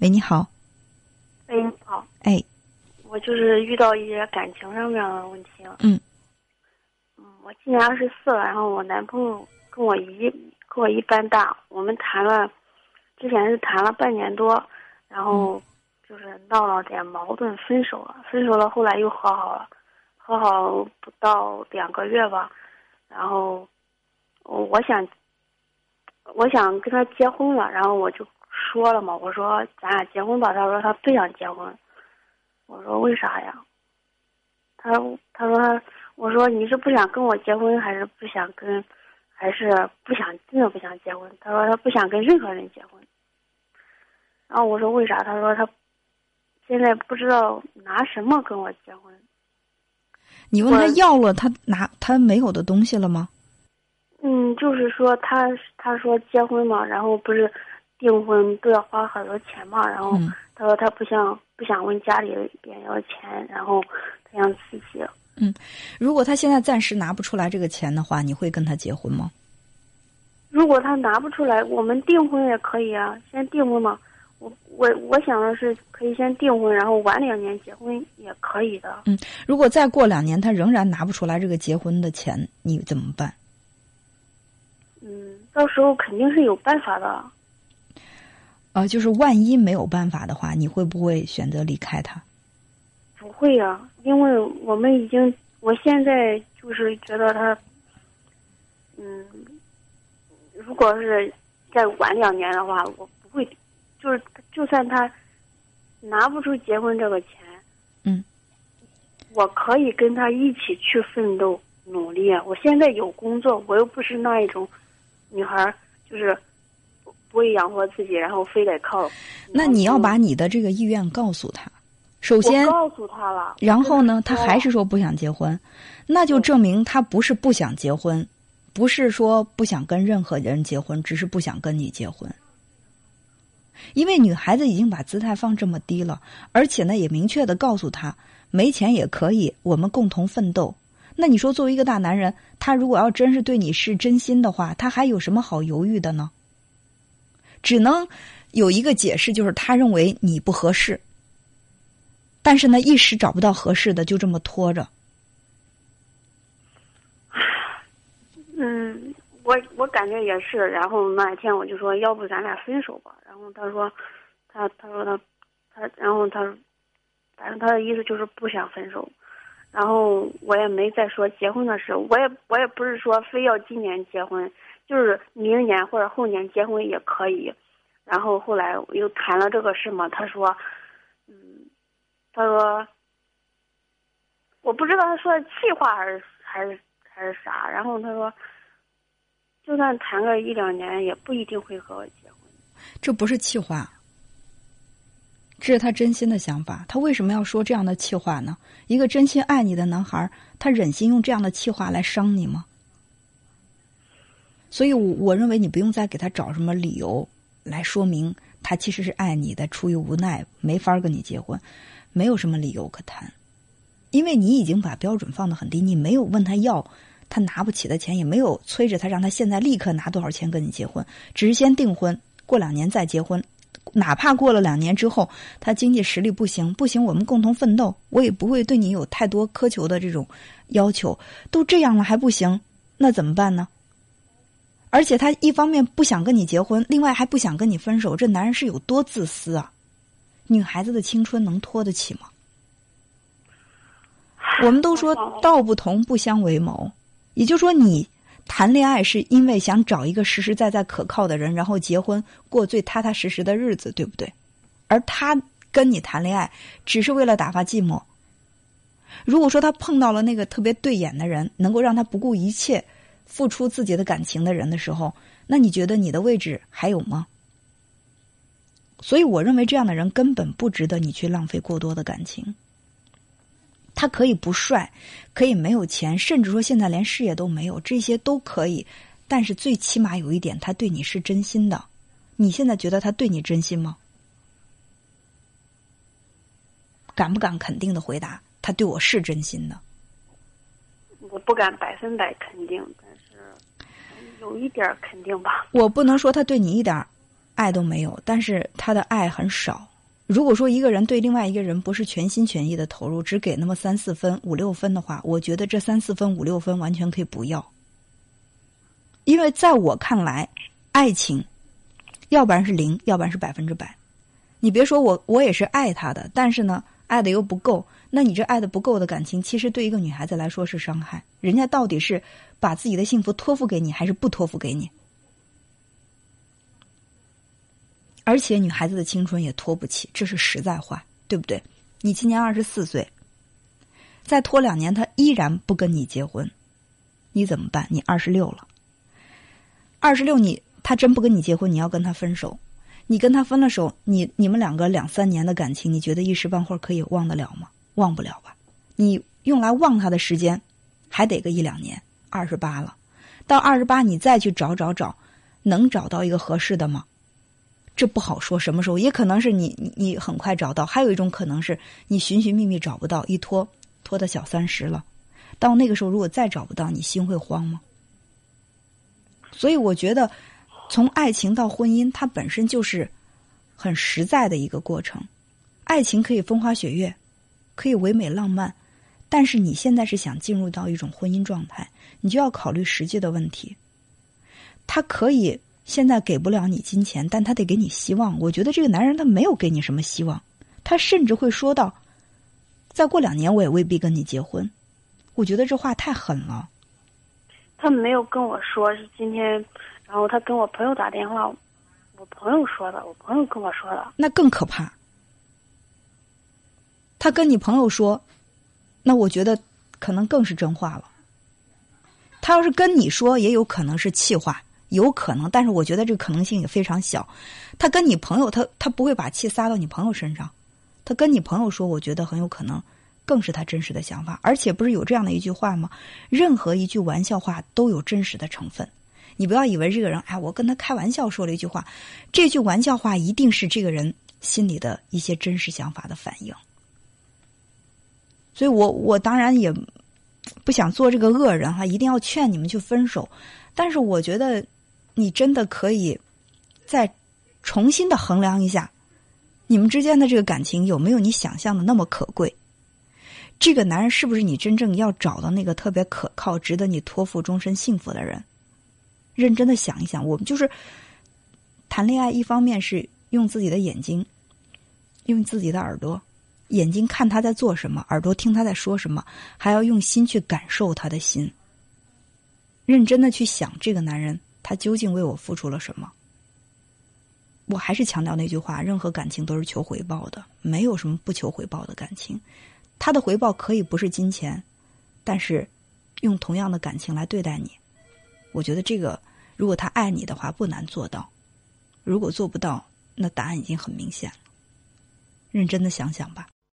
喂，你好。喂，你好。哎，我就是遇到一些感情上面的问题。嗯。嗯，我今年二十四了，然后我男朋友跟我一跟我一般大，我们谈了，之前是谈了半年多，然后就是闹了点矛盾，分手了。分手了，后来又和好了，和好不到两个月吧，然后我我想我想跟他结婚了，然后我就。说了嘛，我说咱俩结婚吧。他说他不想结婚。我说为啥呀？他他说他我说你是不想跟我结婚，还是不想跟，还是不想真的不想结婚？他说他不想跟任何人结婚。然后我说为啥？他说他现在不知道拿什么跟我结婚。你问他要了他拿他没有的东西了吗？嗯，就是说他他说结婚嘛，然后不是。订婚都要花很多钱嘛，然后他说他不想不想问家里边要钱，然后他想自己。嗯，如果他现在暂时拿不出来这个钱的话，你会跟他结婚吗？如果他拿不出来，我们订婚也可以啊，先订婚嘛。我我我想的是可以先订婚，然后晚两年结婚也可以的。嗯，如果再过两年他仍然拿不出来这个结婚的钱，你怎么办？嗯，到时候肯定是有办法的。啊，就是万一没有办法的话，你会不会选择离开他？不会呀，因为我们已经，我现在就是觉得他，嗯，如果是再晚两年的话，我不会，就是就算他拿不出结婚这个钱，嗯，我可以跟他一起去奋斗努力。我现在有工作，我又不是那一种女孩，就是。不会养活自己，然后非得靠。那你要把你的这个意愿告诉他。首先告诉他了，然后呢，他还是说不想结婚，那就证明他不是不想结婚，不是说不想跟任何人结婚，只是不想跟你结婚。因为女孩子已经把姿态放这么低了，而且呢，也明确的告诉他，没钱也可以，我们共同奋斗。那你说，作为一个大男人，他如果要真是对你是真心的话，他还有什么好犹豫的呢？只能有一个解释，就是他认为你不合适，但是呢，一时找不到合适的，就这么拖着。嗯，我我感觉也是。然后那一天我就说，要不咱俩分手吧。然后他说，他他说他他，然后他，反正他的意思就是不想分手。然后我也没再说结婚的事，我也我也不是说非要今年结婚。就是明年或者后年结婚也可以，然后后来我又谈了这个事嘛，他说，嗯，他说，我不知道他说的气话还是还是还是啥，然后他说，就算谈个一两年也不一定会和我结婚。这不是气话，这是他真心的想法。他为什么要说这样的气话呢？一个真心爱你的男孩，他忍心用这样的气话来伤你吗？所以，我我认为你不用再给他找什么理由来说明他其实是爱你的，出于无奈没法跟你结婚，没有什么理由可谈，因为你已经把标准放得很低，你没有问他要他拿不起的钱，也没有催着他让他现在立刻拿多少钱跟你结婚，只是先订婚，过两年再结婚，哪怕过了两年之后他经济实力不行，不行我们共同奋斗，我也不会对你有太多苛求的这种要求，都这样了还不行，那怎么办呢？而且他一方面不想跟你结婚，另外还不想跟你分手，这男人是有多自私啊！女孩子的青春能拖得起吗？我们都说道不同不相为谋，也就是说，你谈恋爱是因为想找一个实实在在可靠的人，然后结婚过最踏踏实实的日子，对不对？而他跟你谈恋爱只是为了打发寂寞。如果说他碰到了那个特别对眼的人，能够让他不顾一切。付出自己的感情的人的时候，那你觉得你的位置还有吗？所以，我认为这样的人根本不值得你去浪费过多的感情。他可以不帅，可以没有钱，甚至说现在连事业都没有，这些都可以。但是，最起码有一点，他对你是真心的。你现在觉得他对你真心吗？敢不敢肯定的回答，他对我是真心的？我不敢百分百肯定。但是有一点肯定吧，我不能说他对你一点爱都没有，但是他的爱很少。如果说一个人对另外一个人不是全心全意的投入，只给那么三四分、五六分的话，我觉得这三四分、五六分完全可以不要。因为在我看来，爱情，要不然是零，要不然是百分之百。你别说我，我也是爱他的，但是呢，爱的又不够。那你这爱的不够的感情，其实对一个女孩子来说是伤害。人家到底是把自己的幸福托付给你，还是不托付给你？而且女孩子的青春也拖不起，这是实在话，对不对？你今年二十四岁，再拖两年，他依然不跟你结婚，你怎么办？你二十六了，二十六你他真不跟你结婚，你要跟他分手，你跟他分了手，你你们两个两三年的感情，你觉得一时半会儿可以忘得了吗？忘不了吧？你用来忘他的时间，还得个一两年。二十八了，到二十八你再去找找找，能找到一个合适的吗？这不好说，什么时候也可能是你你很快找到，还有一种可能是你寻寻觅觅找不到，一拖拖到小三十了，到那个时候如果再找不到，你心会慌吗？所以我觉得，从爱情到婚姻，它本身就是很实在的一个过程。爱情可以风花雪月，可以唯美浪漫，但是你现在是想进入到一种婚姻状态，你就要考虑实际的问题。它可以。现在给不了你金钱，但他得给你希望。我觉得这个男人他没有给你什么希望，他甚至会说到：“再过两年我也未必跟你结婚。”我觉得这话太狠了。他没有跟我说是今天，然后他跟我朋友打电话，我朋友说的，我朋友跟我说的。那更可怕。他跟你朋友说，那我觉得可能更是真话了。他要是跟你说，也有可能是气话。有可能，但是我觉得这个可能性也非常小。他跟你朋友，他他不会把气撒到你朋友身上。他跟你朋友说，我觉得很有可能，更是他真实的想法。而且不是有这样的一句话吗？任何一句玩笑话都有真实的成分。你不要以为这个人，哎，我跟他开玩笑说了一句话，这句玩笑话一定是这个人心里的一些真实想法的反应。所以我我当然也不想做这个恶人哈，一定要劝你们去分手。但是我觉得。你真的可以再重新的衡量一下，你们之间的这个感情有没有你想象的那么可贵？这个男人是不是你真正要找到那个特别可靠、值得你托付终身幸福的人？认真的想一想，我们就是谈恋爱，一方面是用自己的眼睛，用自己的耳朵，眼睛看他在做什么，耳朵听他在说什么，还要用心去感受他的心，认真的去想这个男人。他究竟为我付出了什么？我还是强调那句话：任何感情都是求回报的，没有什么不求回报的感情。他的回报可以不是金钱，但是用同样的感情来对待你，我觉得这个，如果他爱你的话，不难做到。如果做不到，那答案已经很明显了。认真的想想吧。